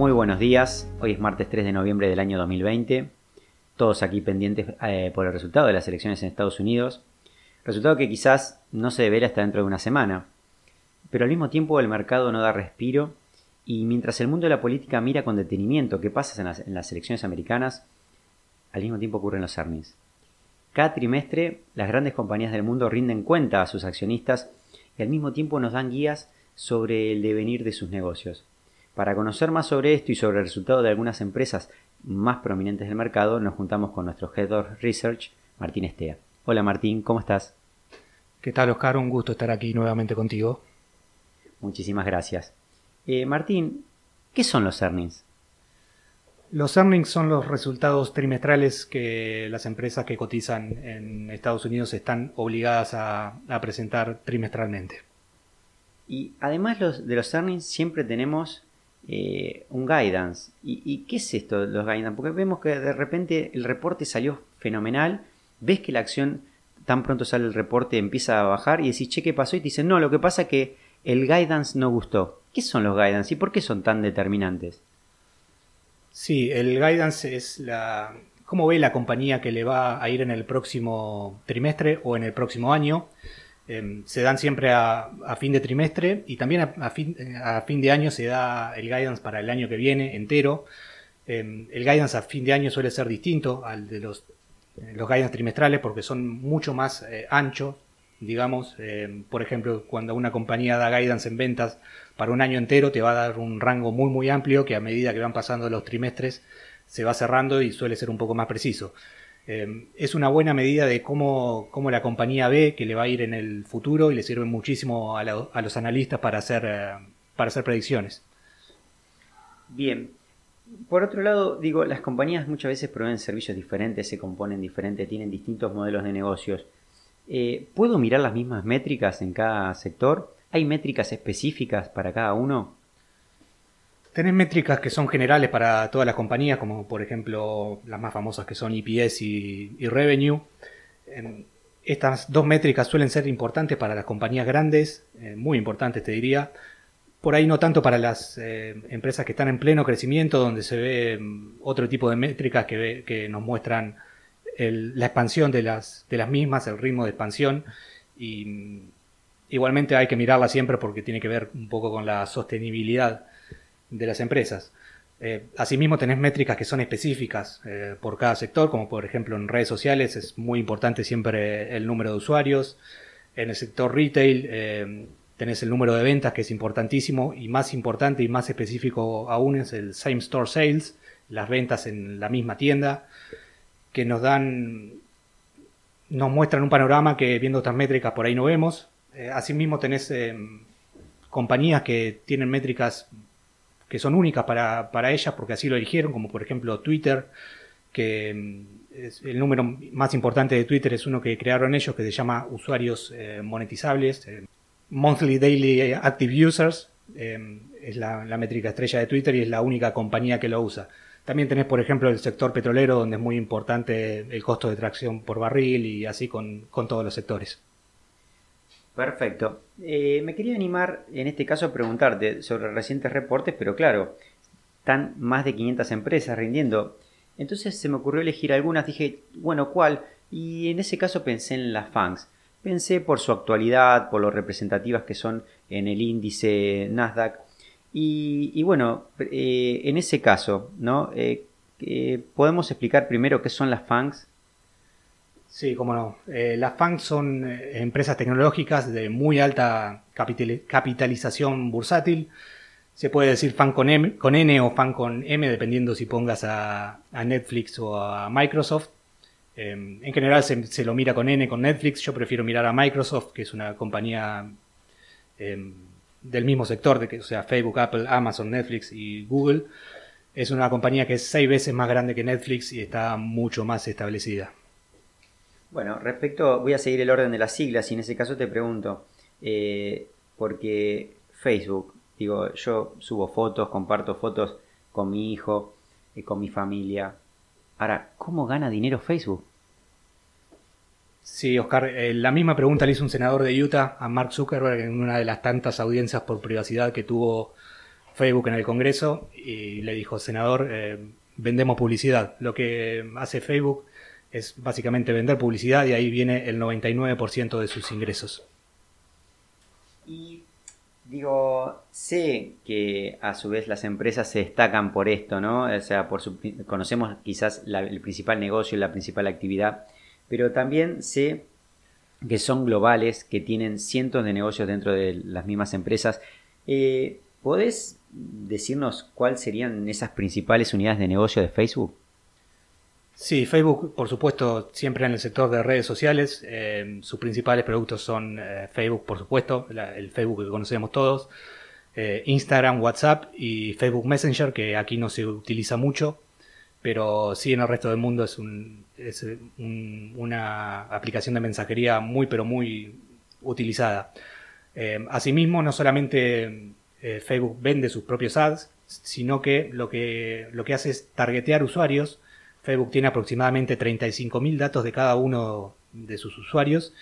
Muy buenos días, hoy es martes 3 de noviembre del año 2020, todos aquí pendientes eh, por el resultado de las elecciones en Estados Unidos, resultado que quizás no se deberá hasta dentro de una semana, pero al mismo tiempo el mercado no da respiro y mientras el mundo de la política mira con detenimiento qué pasa en las, elecciones americanas, al mismo tiempo ocurren los earnings. Cada trimestre las grandes compañías del mundo rinden cuenta a sus accionistas y al mismo tiempo nos dan guías sobre el devenir de sus negocios. Para conocer más sobre esto y sobre el resultado de algunas empresas más prominentes del mercado, nos juntamos con nuestro Head of Research, Martín Estea. Hola Martín, ¿cómo estás? ¿Qué tal Oscar? Un gusto estar aquí nuevamente contigo. Muchísimas gracias. Eh, Martín, ¿qué son los earnings? Los earnings son los resultados trimestrales que las empresas que cotizan en Estados Unidos están obligadas a, presentar trimestralmente. Y además de los earnings siempre tenemos eh, un guidance. ¿Y, qué es esto los guidance? Porque vemos que de repente el reporte salió fenomenal, ves que la acción tan pronto sale el reporte empieza a bajar y decís, che, ¿qué pasó? Y te dicen, no, lo que pasa es que el guidance no gustó. ¿Qué son los guidance y por qué son tan determinantes? Sí, el guidance es la cómo ve la compañía que le va a ir en el próximo trimestre o en el próximo año. Em, se dan siempre a, fin de trimestre y también a, fin, de año se da el guidance para el año que viene entero. Em, el guidance a fin de año suele ser distinto al de los, los guidance trimestrales porque son mucho más eh, anchos, digamos. Em, por ejemplo, cuando una compañía da guidance en ventas para un año entero, te va a dar un rango muy muy amplio que a medida que van pasando los trimestres se va cerrando y suele ser un poco más preciso. Em, es una buena medida de cómo, la compañía ve que le va a ir en el futuro y le sirve muchísimo a, los analistas para hacer, eh, para hacer predicciones. Bien. Por otro lado, digo, las compañías muchas veces proveen servicios diferentes, se componen diferentes, tienen distintos modelos de negocios. Eh, ¿Puedo mirar las mismas métricas en cada sector? ¿Hay métricas específicas para cada uno? Tenés métricas que son generales para todas las compañías, como por ejemplo las más famosas que son EPS y, Revenue. estas dos métricas suelen ser importantes para las compañías grandes, eh, muy importantes te diría. Por ahí no tanto para las eh, empresas que están en pleno crecimiento, donde se ve mm, otro tipo de métricas que, nos muestran la expansión de las, de las mismas, el ritmo de expansión. Y mm, igualmente hay que mirarla siempre porque tiene que ver un poco con la sostenibilidad de las empresas. Eh, asimismo, tenés métricas que son específicas eh, por cada sector, como por ejemplo en redes sociales es muy importante siempre el número de usuarios. En el sector retail eh, tenés el número de ventas, que es importantísimo, y más importante y más específico aún es el same store sales, las ventas en la misma tienda, que nos dan, nos muestran un panorama que viendo estas métricas por ahí no vemos. asimismo, tenés compañías que tienen métricas que son únicas para, para ellas porque así lo eligieron, como por ejemplo Twitter, que mm, el número más importante de Twitter es uno que crearon ellos que se llama usuarios eh, monetizables, eh, Monthly Daily Active Users, eh, es la, métrica estrella de Twitter y es la única compañía que lo usa. También tenés, por ejemplo, el sector petrolero, donde es muy importante el costo de tracción por barril y así con, con todos los sectores. Perfecto. Eh, me quería animar en este caso a preguntarte sobre recientes reportes, pero claro, están más de 500 empresas rindiendo. Entonces se me ocurrió elegir algunas, dije, bueno, ¿cuál? Y en ese caso pensé en las FANGs. Pensé por su actualidad, por lo representativas que son en el índice Nasdaq. Y, bueno, eh, en ese caso, ¿no? Eh, ¿Podemos explicar primero qué son las FANGs? Sí, cómo no. Eh, las FANG son eh, empresas tecnológicas de muy alta capitalización bursátil. Se puede decir FAN con, M, con N o FAN con M, dependiendo si pongas a, Netflix o a Microsoft. Em, en general se, lo mira con N con Netflix. Yo prefiero mirar a Microsoft, que es una compañía em, del mismo sector, de que, o sea, Facebook, Apple, Amazon, Netflix y Google. Es una compañía que es seis veces más grande que Netflix y está mucho más establecida. Bueno, respecto, voy a seguir el orden de las siglas y en ese caso te pregunto, eh, porque Facebook, digo, yo subo fotos, comparto fotos con mi hijo, y con mi familia. Ahora, ¿cómo gana dinero Facebook? Sí, Oscar, eh, la misma pregunta le hizo un senador de Utah a Mark Zuckerberg en una de las tantas audiencias por privacidad que tuvo Facebook en el Congreso y le dijo, senador, eh, vendemos publicidad. Lo que hace Facebook es básicamente vender publicidad y ahí viene el 99% de sus ingresos. Y digo, sé que a su vez las empresas se destacan por esto, ¿no? O sea, por conocemos quizás el principal negocio, la principal actividad, pero también sé que son globales, que tienen cientos de negocios dentro de las mismas empresas. Eh, ¿Podés decirnos cuáles serían esas principales unidades de negocio de Facebook? Sí, Facebook, por supuesto, siempre en el sector de redes sociales. Eh, sus principales productos son eh, Facebook, por supuesto, el Facebook que conocemos todos, eh, Instagram, WhatsApp y Facebook Messenger, que aquí no se utiliza mucho, pero sí en el resto del mundo es, una aplicación de mensajería muy, pero muy utilizada. asimismo, no solamente Facebook vende sus propios ads, sino que lo, que lo que hace es targetear usuarios Facebook tiene aproximadamente 35.000 datos de cada uno de sus usuarios.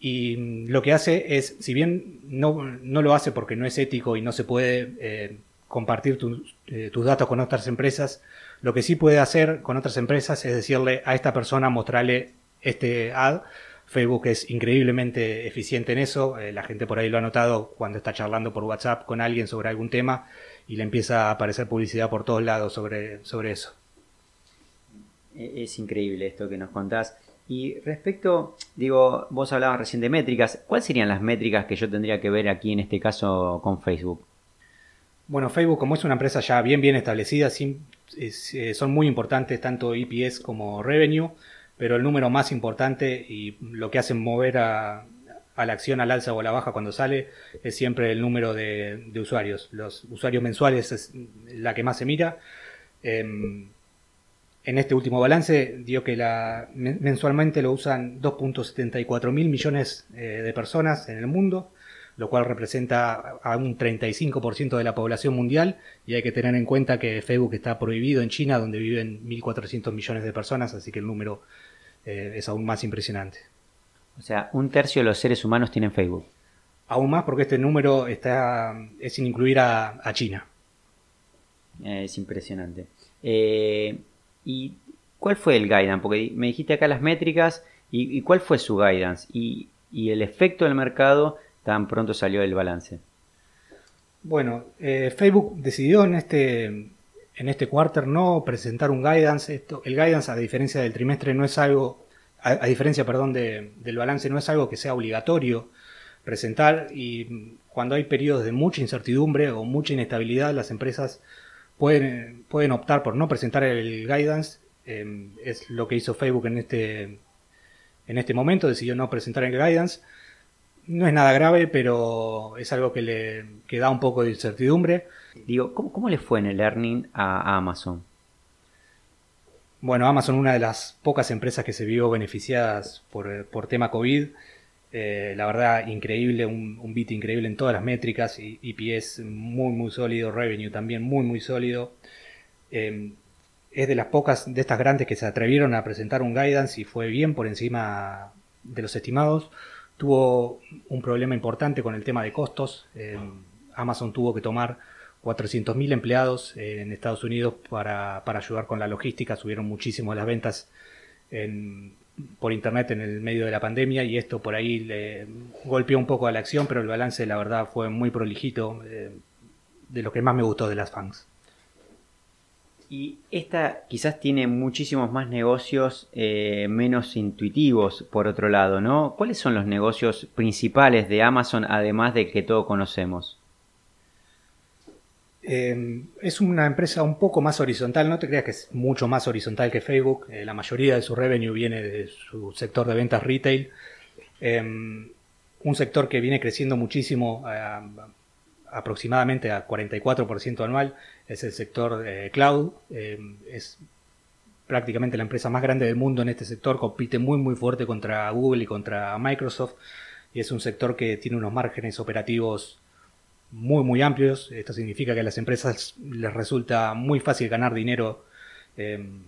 Y lo que hace es, si bien no, lo hace porque no es ético y no se puede eh, compartir eh, tus datos con otras empresas, lo que sí puede hacer con otras empresas es decirle a esta persona, mostrarle este ad. Facebook es increíblemente eficiente en eso. Eh, la gente por ahí lo ha notado cuando está charlando por WhatsApp con alguien sobre algún tema y le empieza a aparecer publicidad por todos lados sobre, sobre eso. E-, es increíble esto que nos contás. Y respecto, digo, vos hablabas recién de métricas. ¿Cuáles serían las métricas que yo tendría que ver aquí en este caso con Facebook? Bueno, Facebook como es una empresa ya bien bien establecida, eh, son muy importantes tanto EPS como revenue, pero el número más importante y lo que hace mover a, la acción al alza o a la baja cuando sale es siempre el número de, usuarios. Los usuarios mensuales es la que más se mira. Em, en este último balance dio que la, mensualmente lo usan 2.74 mil millones eh, de personas en el mundo, lo cual representa a un 35% de la población mundial y hay que tener en cuenta que Facebook está prohibido en China donde viven 1.400 millones de personas, así que el número eh, es aún más impresionante. O sea, un tercio de los seres humanos tienen Facebook. Aún más porque este número está es sin incluir a, China. Es impresionante. Eh, ¿Y cuál fue el guidance? Porque me dijiste acá las métricas y, cuál fue su guidance y, el efecto del mercado tan pronto salió el balance. Bueno, eh, Facebook decidió en este, en este quarter no presentar un guidance. Esto, el guidance, a diferencia del trimestre, no es algo, a, diferencia, perdón, del balance, no es algo que sea obligatorio presentar y cuando hay periodos de mucha incertidumbre o mucha inestabilidad, las empresas pueden, pueden optar por no presentar el guidance. Em, es lo que hizo Facebook en este, en este momento, decidió no presentar el guidance. No es nada grave, pero es algo que le que da un poco de incertidumbre. Digo, ¿cómo, ¿cómo, le fue en el earning a Amazon? Bueno, Amazon, una de las pocas empresas que se vio beneficiadas por, por tema COVID, eh, la verdad, increíble, un, beat increíble en todas las métricas. Y EPS muy, muy sólido. Revenue también muy, muy sólido. Em, es de las pocas de estas grandes que se atrevieron a presentar un guidance y fue bien por encima de los estimados. Tuvo un problema importante con el tema de costos. Em, Amazon tuvo que tomar 400.000 empleados en Estados Unidos para, para ayudar con la logística. Subieron muchísimo las ventas en, por internet en el medio de la pandemia y esto por ahí le golpeó un poco a la acción, pero el balance la verdad fue muy prolijito, eh, de lo que más me gustó de las fans. Y esta quizás tiene muchísimos más negocios eh, menos intuitivos, por otro lado, ¿no? ¿Cuáles son los negocios principales de Amazon, además de que todo conocemos? Em, es una empresa un poco más horizontal, no te creas que es mucho más horizontal que Facebook. Eh, la mayoría de su revenue viene de su sector de ventas retail. Em, un sector que viene creciendo muchísimo, eh, aproximadamente a 44% anual, es el sector de cloud. Em, es prácticamente la empresa más grande del mundo en este sector, compite muy muy fuerte contra Google y contra Microsoft. Y es un sector que tiene unos márgenes operativos muy, muy amplios. Esto significa que a las empresas les resulta muy fácil ganar dinero em,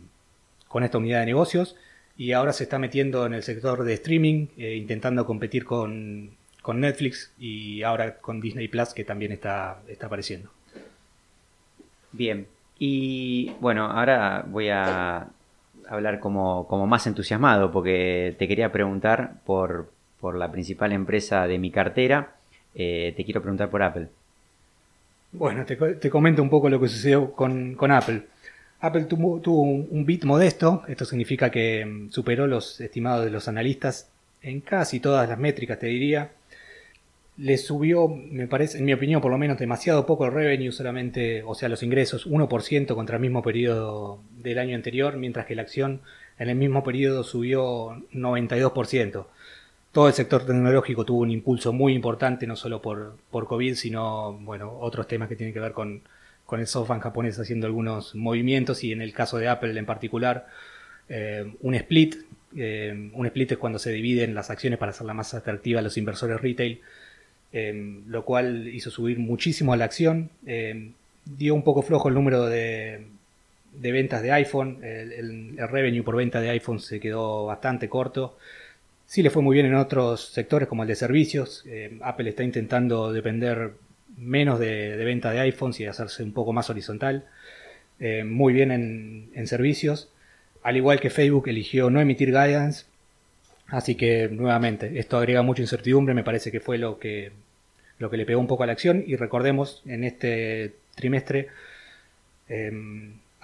con esta unidad de negocios y ahora se está metiendo en el sector de streaming, eh, intentando competir con, Netflix y ahora con Disney Plus que también está, está apareciendo. Bien, y bueno, ahora voy a hablar como, como más entusiasmado porque te quería preguntar por, por la principal empresa de mi cartera, eh, te quiero preguntar por Apple. Bueno, te, comento un poco lo que sucedió con, con Apple. Apple tuvo, tuvo un, un, bit modesto, esto significa que mm, superó los estimados de los analistas en casi todas las métricas, te diría. Le subió, me parece, en mi opinión, por lo menos demasiado poco el revenue, solamente, o sea, los ingresos, 1% contra el mismo periodo del año anterior, mientras que la acción en el mismo periodo subió 92%. Todo el sector tecnológico tuvo un impulso muy importante, no solo por, por COVID, sino, bueno, otros temas que tienen que ver con, con el software japonés haciendo algunos movimientos y en el caso de Apple en particular, eh, un split. Eh, un split es cuando se dividen las acciones para hacerla más atractiva a los inversores retail, eh, lo cual hizo subir muchísimo a la acción. dio un poco flojo el número de, de ventas de iPhone, el, el, revenue por venta de iPhone se quedó bastante corto. Sí le fue muy bien en otros sectores como el de servicios. Apple está intentando depender menos de, venta de iPhones y hacerse un poco más horizontal. Eh, muy bien en, en, servicios. Al igual que Facebook eligió no emitir guidance. Así que nuevamente, esto agrega mucha incertidumbre. Me parece que fue lo que, lo que le pegó un poco a la acción. Y recordemos, en este trimestre, eh,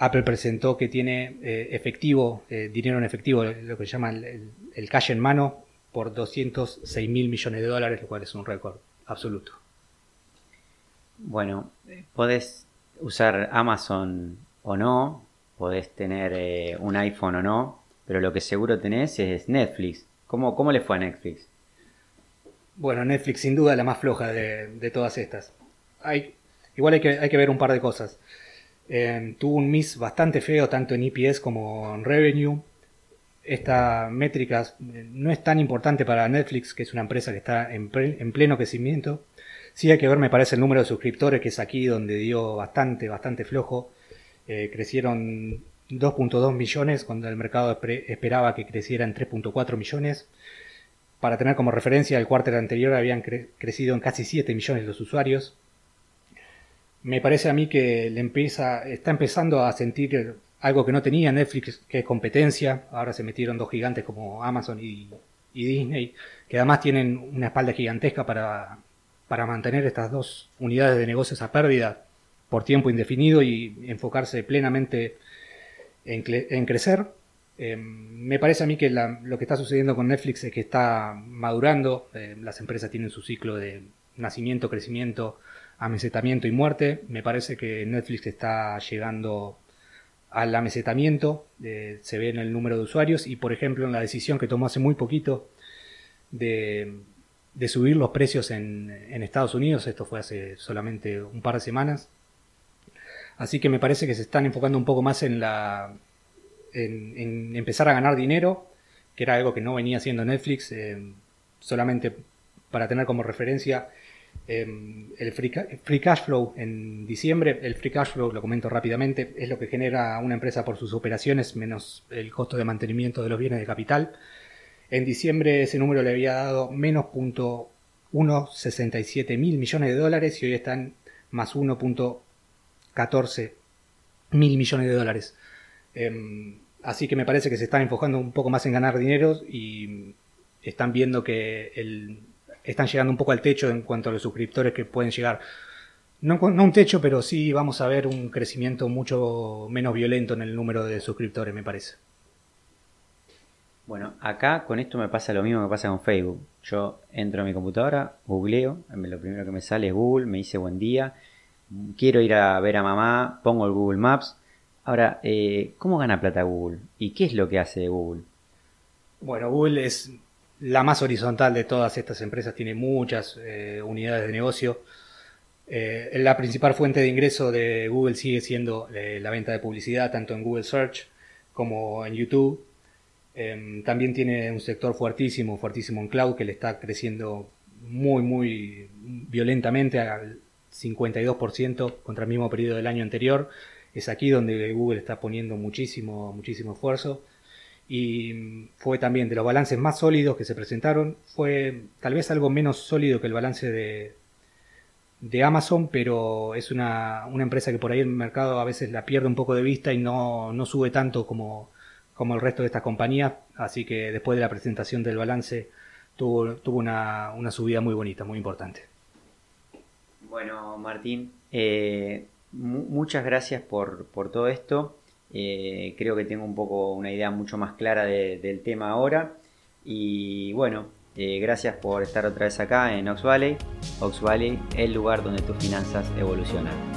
Apple presentó que tiene eh, efectivo, eh, dinero en efectivo, lo que se llama el, el cash en mano, por 206 mil millones de dólares, lo cual es un récord absoluto. Bueno, podés usar Amazon o no, podés tener eh, un iPhone o no, pero lo que seguro tenés es Netflix. ¿Cómo, cómo le fue a Netflix? Bueno, Netflix sin duda la más floja de, de todas estas. Hay, igual hay que, hay que, ver un par de cosas. Eh, tuvo un miss bastante feo tanto en EPS como en revenue. Esta métrica no es tan importante para Netflix, que es una empresa que está en, pleno crecimiento. Sí hay que ver, me parece, el número de suscriptores, que es aquí donde dio bastante, bastante flojo. Eh, crecieron 2.2 millones cuando el mercado esperaba que creciera en 3.4 millones. Para tener como referencia, el cuarto anterior habían cre crecido en casi 7 millones los usuarios. Me parece a mí que la empresa está empezando a sentir algo que no tenía Netflix, que es competencia. Ahora se metieron dos gigantes como Amazon y, Disney, que además tienen una espalda gigantesca para para mantener estas dos unidades de negocios a pérdida por tiempo indefinido y enfocarse plenamente en, en crecer. Eh, me parece a mí que la, lo que está sucediendo con Netflix es que está madurando, eh, las empresas tienen su ciclo de nacimiento, crecimiento, amesetamiento y muerte. Me parece que Netflix está llegando al amesetamiento, eh, se ve en el número de usuarios y por ejemplo en la decisión que tomó hace muy poquito de subir los precios en, Estados Unidos. Esto fue hace solamente un par de semanas. Así que me parece que se están enfocando un poco más en la. empezar a ganar dinero, que era algo que no venía haciendo Netflix. Eh, solamente para tener como referencia eh, el free, free, cash flow en diciembre. El free cash flow, lo comento rápidamente, es lo que genera una empresa por sus operaciones menos el costo de mantenimiento de los bienes de capital. En diciembre ese número le había dado menos .167 mil millones de dólares y hoy están más 1.14 mil millones de dólares. Eh, así que me parece que se están enfocando un poco más en ganar dinero y están viendo que el, están llegando un poco al techo en cuanto a los suscriptores que pueden llegar. No, no, un techo, pero sí vamos a ver un crecimiento mucho menos violento en el número de suscriptores, me parece. Bueno, acá con esto me pasa lo mismo que pasa con Facebook. Yo entro a mi computadora, googleo, lo primero que me sale es Google, me dice buen día, quiero ir a ver a mamá, pongo el Google Maps. Ahora, eh, ¿cómo gana plata Google? ¿Y qué es lo que hace Google? Bueno, Google es la más horizontal de todas estas empresas, tiene muchas eh, unidades de negocio. Eh, la principal fuente de ingreso de Google sigue siendo eh, la venta de publicidad, tanto en Google Search como en YouTube eh, también tiene un sector fuertísimo, fuertísimo en cloud que le está creciendo muy, muy violentamente al 52% contra el mismo periodo del año anterior. Es aquí donde Google está poniendo muchísimo, muchísimo esfuerzo. Y fue también de los balances más sólidos que se presentaron. Fue tal vez algo menos sólido que el balance de, de Amazon, pero es una, empresa que por ahí el mercado a veces la pierde un poco de vista y no, sube tanto como, como el resto de estas compañías, así que después de la presentación del balance tuvo, tuvo una, subida muy bonita, muy importante. Bueno, Martín, eh, muchas gracias por, todo esto. Eh, creo que tengo un poco una idea mucho más clara del tema ahora. Y bueno, eh, gracias por estar otra vez acá en Ox Valley. Ox Valley, el lugar donde tus finanzas evolucionan.